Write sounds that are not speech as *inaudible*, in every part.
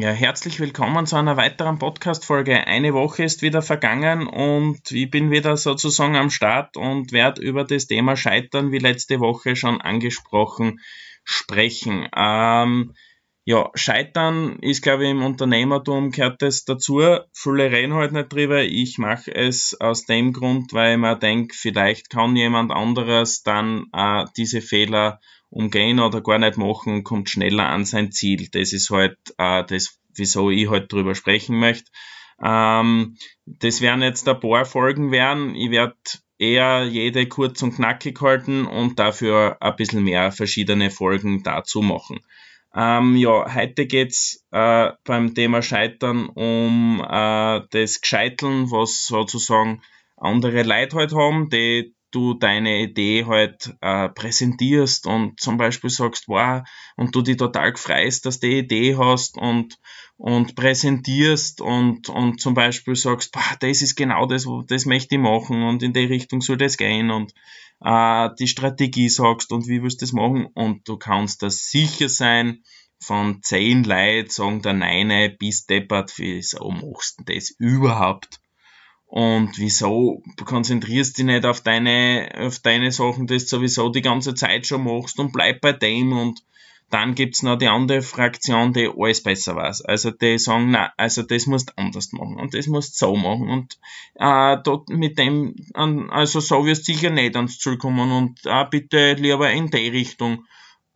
Ja, herzlich willkommen zu einer weiteren Podcast-Folge. Eine Woche ist wieder vergangen und ich bin wieder sozusagen am Start und werde über das Thema Scheitern, wie letzte Woche schon angesprochen, sprechen. Ähm, ja, Scheitern ist, glaube ich, im Unternehmertum gehört das dazu. Viele reden halt nicht drüber. Ich mache es aus dem Grund, weil mir denke, vielleicht kann jemand anderes dann äh, diese Fehler umgehen oder gar nicht machen kommt schneller an sein Ziel. Das ist halt äh, das, wieso ich halt drüber sprechen möchte. Ähm, das werden jetzt ein paar Folgen werden. Ich werde eher jede kurz und knackig halten und dafür ein bisschen mehr verschiedene Folgen dazu machen. Ähm, ja, heute geht's äh, beim Thema Scheitern um äh, das Gescheiteln, was sozusagen andere Leute halt haben, die du deine Idee halt äh, präsentierst und zum Beispiel sagst, wow, und du dich total freust, dass du die Idee hast und, und präsentierst und, und zum Beispiel sagst, boah, das ist genau das, das möchte ich machen und in die Richtung soll das gehen und äh, die Strategie sagst und wie willst du das machen und du kannst da sicher sein, von zehn Leuten sagen der Neine bis deppert, wieso machst du das überhaupt? Und wieso konzentrierst du dich nicht auf deine, auf deine Sachen, die du sowieso die ganze Zeit schon machst und bleib bei dem und dann gibt's noch die andere Fraktion, die alles besser weiß. Also die sagen, na, also das musst du anders machen und das musst du so machen und äh, dort mit dem, also so wirst du sicher nicht ans Ziel kommen und äh, bitte lieber in die Richtung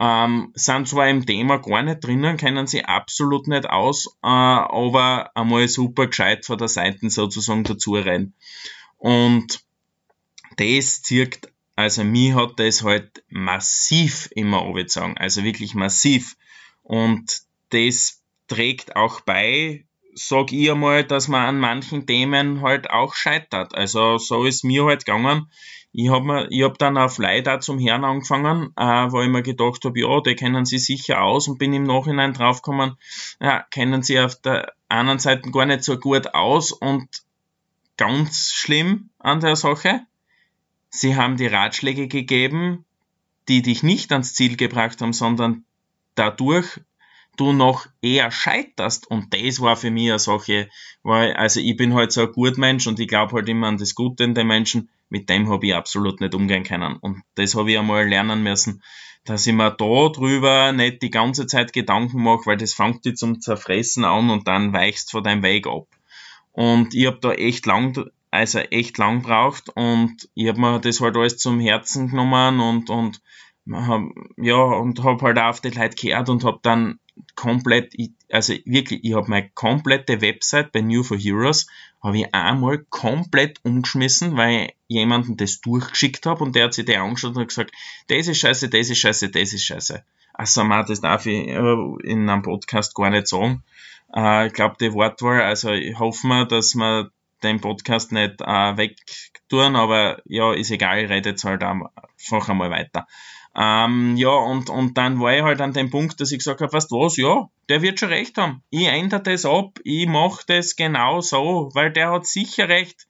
ähm, sind zwar im Thema gar nicht drinnen, kennen sie absolut nicht aus, äh, aber einmal super gescheit von der Seite sozusagen dazu rein. Und das zirkt, also mir hat das halt massiv immer angezogen, also wirklich massiv. Und das trägt auch bei, sag ich einmal, dass man an manchen Themen halt auch scheitert. Also so ist mir halt gegangen. Ich habe hab dann auf Leute zum Herrn angefangen, äh, wo ich mir gedacht habe, ja, die kennen sie sicher aus und bin im Nachhinein draufgekommen, ja, kennen sie auf der anderen Seite gar nicht so gut aus und ganz schlimm an der Sache, sie haben die Ratschläge gegeben, die dich nicht ans Ziel gebracht haben, sondern dadurch du noch eher scheiterst. Und das war für mich eine Sache, weil, also ich bin halt so ein Gutmensch und ich glaube halt immer an das Gute in den Menschen mit dem habe ich absolut nicht umgehen können. Und das habe ich einmal lernen müssen, dass ich mir da drüber nicht die ganze Zeit Gedanken mache, weil das fängt dich zum Zerfressen an und dann weichst von deinem Weg ab. Und ich habe da echt lang, also echt lang braucht und ich habe mir das halt alles zum Herzen genommen und, und hab, ja, und habe halt auch auf die Leute gehört und habe dann komplett, also wirklich, ich habe meine komplette Website bei New for Heroes, habe ich einmal komplett umgeschmissen, weil ich jemanden das durchgeschickt habe und der hat sich die angeschaut und hat gesagt, das ist scheiße, das ist scheiße, das ist scheiße. Also man, das darf ich äh, in einem Podcast gar nicht sagen. Äh, ich glaube, die Wortwahl, also ich hoffe mal, dass wir den Podcast nicht äh, wegtun, aber ja, ist egal, ich halt einfach einmal weiter. Ähm, ja, und, und dann war ich halt an dem Punkt, dass ich gesagt habe, weißt was, ja, der wird schon recht haben. Ich ändere das ab, ich mache das genau so, weil der hat sicher recht.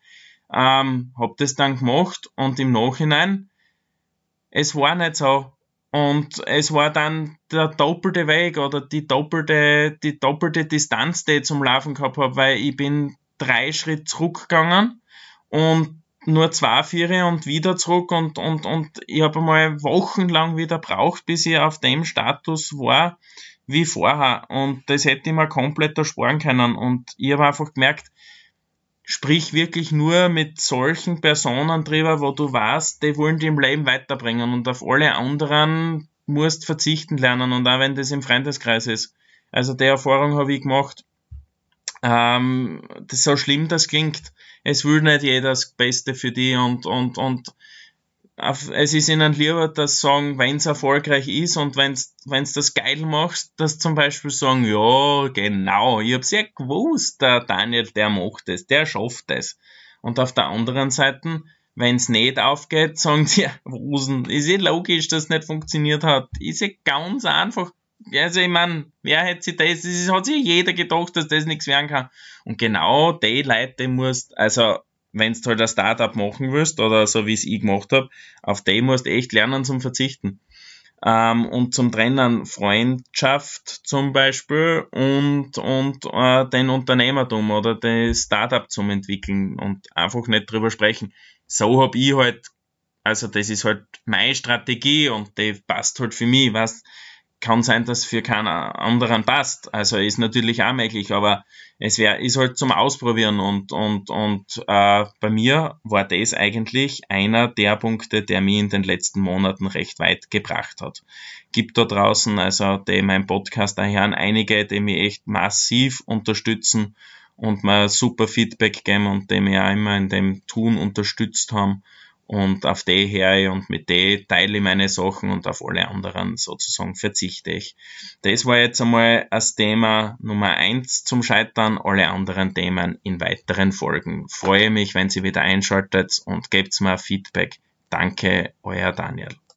Ähm, hab das dann gemacht und im Nachhinein, es war nicht so. Und es war dann der doppelte Weg oder die doppelte, die doppelte Distanz, die ich zum Laufen gehabt habe, weil ich bin drei Schritt zurückgegangen und nur zwei Viere und wieder zurück und, und, und ich habe mal wochenlang wieder braucht, bis ich auf dem Status war wie vorher. Und das hätte ich mir komplett ersparen können. Und ich habe einfach gemerkt, sprich wirklich nur mit solchen Personen drüber, wo du weißt, die wollen dich im Leben weiterbringen und auf alle anderen musst verzichten lernen und auch wenn das im Freundeskreis ist. Also die Erfahrung habe ich gemacht. Ähm, das so schlimm das klingt es will nicht jeder das Beste für die und, und, und es ist ihnen lieber, dass sagen, wenn es erfolgreich ist und wenn es das geil machst, dass zum Beispiel sagen, ja, genau, ich hab's ja gewusst, der Daniel, der macht es, der schafft es. Und auf der anderen Seite, wenn es nicht aufgeht, *laughs* sagen sie, ja, Rosen, ist ja logisch, dass es nicht funktioniert hat. Ist ja ganz einfach also ich meine, wer hätte sich das, das hat sich jeder gedacht, dass das nichts werden kann. Und genau die Leute musst, also wenn du halt ein Startup machen willst oder so wie es ich gemacht habe, auf die musst du echt lernen zum Verzichten. ähm, und zum Trennen Freundschaft zum Beispiel und, und äh, den Unternehmertum oder das Startup zum Entwickeln und einfach nicht drüber sprechen. So hab ich halt, also das ist halt meine Strategie und die passt halt für mich, was kann sein, dass für keinen anderen passt. Also ist natürlich auch möglich, aber es wäre, ist halt zum Ausprobieren und, und, und äh, bei mir war das eigentlich einer der Punkte, der mich in den letzten Monaten recht weit gebracht hat. Gibt da draußen, also die mein Podcast daher einige, die mich echt massiv unterstützen und mir super Feedback geben und die mich auch immer in dem Tun unterstützt haben und auf die her und mit die teile ich meine Sachen und auf alle anderen sozusagen verzichte ich. Das war jetzt einmal das Thema Nummer eins zum Scheitern, alle anderen Themen in weiteren Folgen. Freue mich, wenn Sie wieder einschaltet und gebt mir Feedback. Danke, euer Daniel.